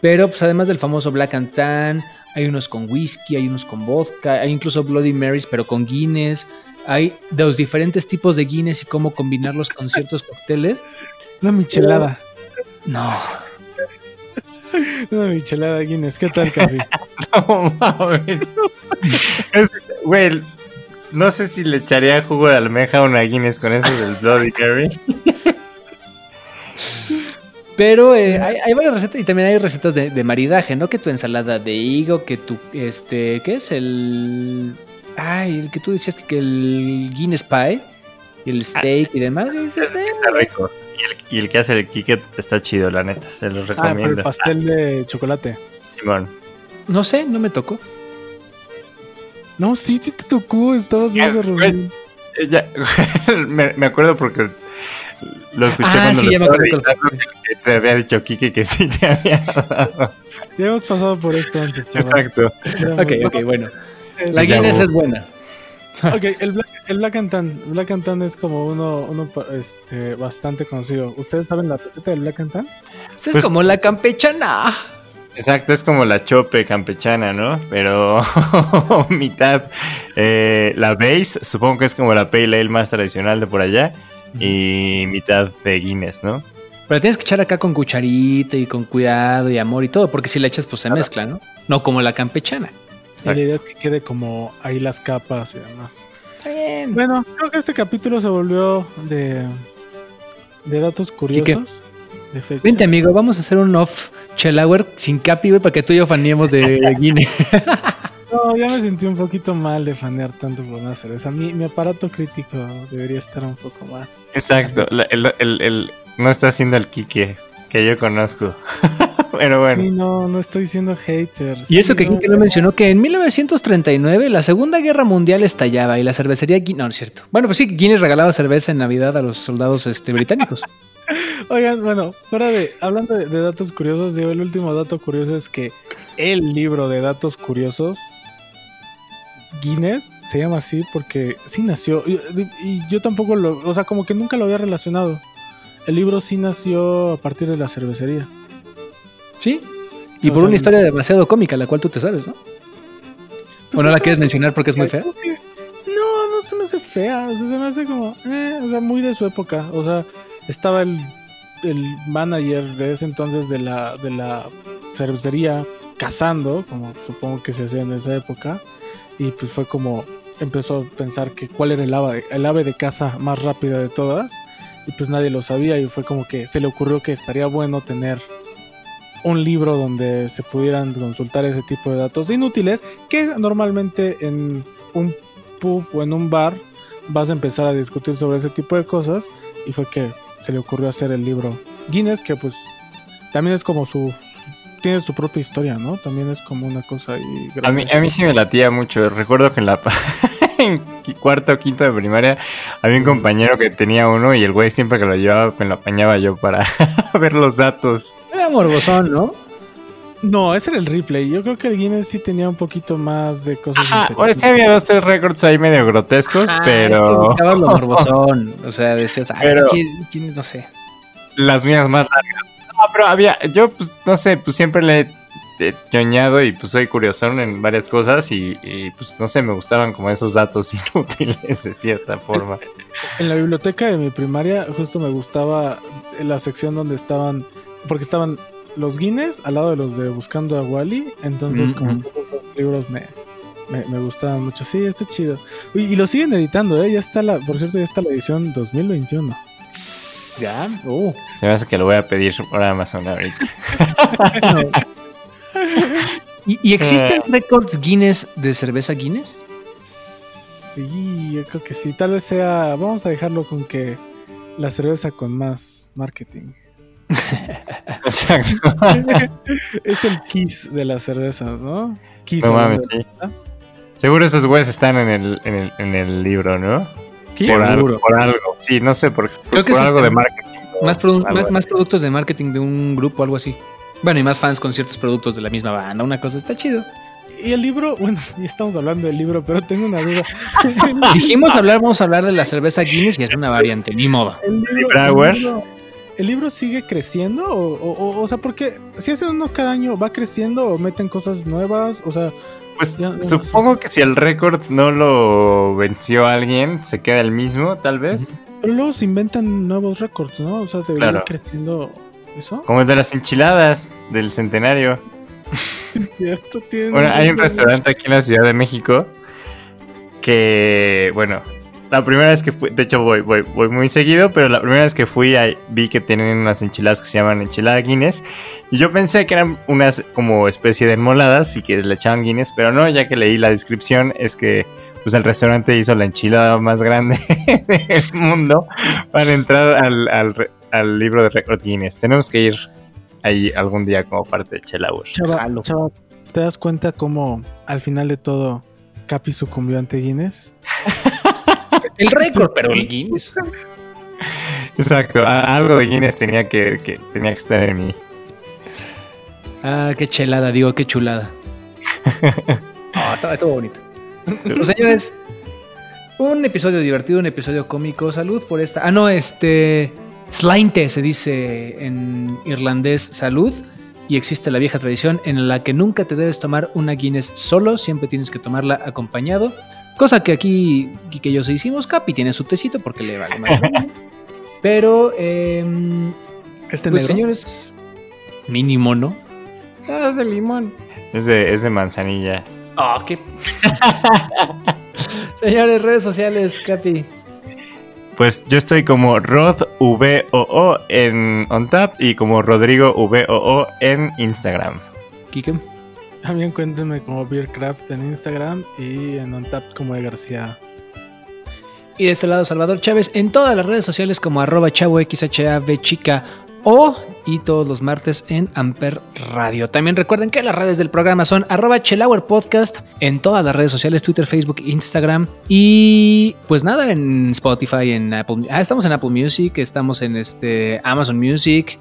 pero pues además del famoso Black and Tan, hay unos con whisky, hay unos con vodka, hay incluso Bloody Marys, pero con Guinness. Hay de los diferentes tipos de Guinness y cómo combinarlos con ciertos cócteles. Una michelada. No. Una michelada Guinness. ¿Qué tal, Capi? No mames. Es- Güey, no sé si le echaría jugo de almeja a una Guinness con eso del Bloody Mary. Pero eh, hay, hay varias recetas y también hay recetas de, de maridaje, ¿no? Que tu ensalada de higo, que tu, este, ¿qué es? El, ay, el que tú decías que, el Guinness Pie, y el steak y demás. y dices, Ese sí está rico. Y el, y el que hace el Kike está chido, la neta. Se los Ah, pero el recomiendo. pastel de chocolate. Simón. no sé, no me tocó. No, sí, sí te tocó. Estabas Es- esa reunión. Eh, ya, me, me acuerdo porque lo escuché Ah, cuando sí, lo ya me acuerdo que te había dicho Kike que sí te había dado. Ya hemos pasado por esto antes, chaval. Exacto. Ok, ok, bueno. La Guinness es buena. Ok, el Black, el Black and Tan. Black and Tan es como uno, uno este, bastante conocido. ¿Ustedes saben la receta del Black and Tan? Pues es Pues- como la campechana. Exacto, es como la chope campechana, ¿no? Pero mitad. eh, la base, supongo que es como la pale ale más tradicional de por allá. Y mitad de Guinness, ¿no? Pero tienes que echar acá con cucharita y con cuidado y amor y todo, porque si la echas, pues se mezcla, ¿no? No como la campechana. Y la idea es que quede como ahí las capas y demás. Está bien. Bueno, creo que este capítulo se volvió de, de datos curiosos. De fechas. Vente, amigo, vamos a hacer un off Chelauer sin capi, güey, para que tú y yo faniemos de Guinness. No, ya me sentí un poquito mal de fanear tanto por una cerveza. Mi, mi aparato crítico debería estar un poco más. Exacto. la- el, el- el- no está haciendo el Kike que yo conozco. Pero bueno. Sí, no, no estoy siendo hater. Y eso Sí, que Kike no mencionó que en 1939 la Segunda Guerra Mundial estallaba y la cervecería Guinness. No, no es cierto. Bueno, pues sí, Guinness regalaba cerveza en Navidad a los soldados este, británicos. Oigan, bueno, fuera de. Hablando de, de datos curiosos, digo, el último dato curioso es que el libro de datos curiosos, Guinness, se llama así porque sí nació. Y, y yo tampoco lo. O sea, como que nunca lo había relacionado. El libro sí nació a partir de la cervecería. ¿Sí? Y O por sea, una historia demasiado cómica, la cual tú te sabes, ¿no? ¿O no la Pues, quieres mencionar porque es muy fea? creo que- No, no se me hace fea. O sea, se me hace como. eh, o sea, muy de su época. O sea, estaba el, el manager de ese entonces de la, de la cervecería cazando, como supongo que se hacía en esa época. Y pues fue como. Empezó a pensar que cuál era el ave, el ave de caza más rápida de todas. Y pues nadie lo sabía. Y fue como que se le ocurrió que estaría bueno tener un libro donde se pudieran consultar ese tipo de datos inútiles que normalmente en un pub o en un bar vas a empezar a discutir sobre ese tipo de cosas y fue que se le ocurrió hacer el libro Guinness que pues también es como su tiene su propia historia, ¿no? También es como una cosa ahí A mí, a mí sí me latía mucho. Recuerdo que en la en cuarto o quinto de primaria había un compañero que tenía uno y el güey siempre que lo llevaba me lo apañaba yo para ver los datos. Era morbosón, ¿no? No, ese era el replay. Yo creo que el Guinness sí tenía un poquito más de cosas. Ah, ahora sí había dos, tres récords ahí medio grotescos, Ah, Es que pero lo morbosón. O sea, decías, ay, Pero- ¿quién? No sé. las mías más largas. No, pero había, yo pues no sé, pues siempre le he ñoñado y pues soy curiosón en varias cosas y, y, pues no sé, me gustaban como esos datos inútiles de cierta forma. En la biblioteca de mi primaria justo me gustaba la sección donde estaban, porque estaban los Guinness al lado de los de Buscando a Wally, entonces Mm, como todos los libros me, me, me gustaban mucho. Sí, está chido. Uy, y lo siguen editando, ¿eh? Ya está la, por cierto, ya está la edición 2021. Ya. Uh. Se me hace que lo voy a pedir por Amazon ahorita. ¿Y, y existen Eh. récords Guinness de cerveza Guinness? Sí, yo creo que sí. Tal vez sea, vamos a dejarlo con que la cerveza con más marketing. Exacto. es el kiss de la cerveza, ¿no? Kiss No mames, sí. Seguro esos güeyes están en el, en el, en el libro, ¿no? ¿Qué? Por algo, Seguro. por algo. Sí, no sé, por, Creo que por algo de marketing. Más, produ- algo más, más productos de marketing de un grupo, algo así. Bueno, y más fans con ciertos productos de la misma banda, una cosa, está chido. Y el libro, bueno, ya estamos hablando del libro, pero tengo una duda. Dijimos hablar, vamos a hablar de la cerveza Guinness y es una variante, ni modo. ¿El libro, el libro- el libro sigue creciendo? O, o- o- o sea, porque si hacen uno cada año, ¿va creciendo o meten cosas nuevas? O sea, Pues Ya- ya no supongo que si el récord no lo venció alguien, se queda el mismo, tal vez. pero luego se inventan nuevos récords, ¿no? O sea, debería Claro. ir creciendo eso. Como el de las enchiladas del centenario. Sí, tiene Bueno, hay un restaurante aquí en la Ciudad de México que, bueno, la primera vez que fui, de hecho voy, voy, voy muy seguido, pero la primera vez que fui ahí vi que tienen unas enchiladas que se llaman enchilada Guinness y yo pensé que eran unas como especie de enmoladas y que le echaban Guinness, pero no, ya que leí la descripción es que pues el restaurante hizo la enchilada más grande del mundo para entrar al, al al libro de récord Guinness. Tenemos que ir ahí algún día como parte de Chelauer. Chava, chava, ¿te das cuenta cómo al final de todo Capi sucumbió ante Guinness? El récord, pero el Guinness. Exacto, algo de Guinness tenía que, que- tenía que estar en mí. Ah, qué chelada, digo, qué chulada. Ah, estaba- estuvo bonito. Pues señores, un episodio divertido, un episodio cómico. Salud por esta. Ah, no, este. Slainte se dice en irlandés salud. Y existe la vieja tradición en la que nunca te debes tomar una Guinness solo, siempre tienes que tomarla acompañado. Cosa que aquí, que yo se hicimos, Capi tiene su tecito porque le vale madre. Pero, em, Este pues negro. señores, mínimo, ¿no? Ah, es de limón. Es de, es de manzanilla. Oh, qué. Señores, redes sociales, Capi. Pues yo estoy como RodVOO en OnTap y como Rodrigo VOO en Instagram. Kike. A mí encuéntrenme como Beercraft en Instagram y en OnTap como de García. Y de este lado, Salvador Chávez en todas las redes sociales como arroba chavo chica o y todos los martes en Amper Radio. También recuerden que las redes del programa son arroba Podcast en todas las redes sociales, Twitter, Facebook, Instagram y pues nada, en Spotify, en Apple. Ah, estamos en Apple Music, estamos en este Amazon Music.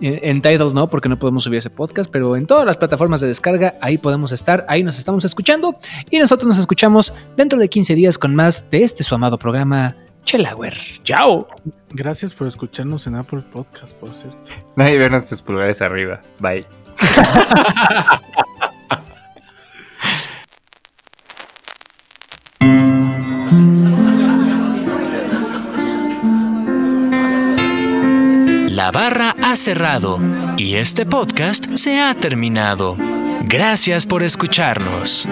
En, en Tidal no, porque no podemos subir ese podcast, pero en todas las plataformas de descarga, ahí podemos estar, ahí nos estamos escuchando y nosotros nos escuchamos dentro de 15 días con más de este su amado programa Chelauer. ¡Chao! Gracias por escucharnos en Apple Podcast, por cierto. Nadie ve nuestros pulgares arriba. Bye. La barra ha cerrado y este podcast se ha terminado. Gracias por escucharnos.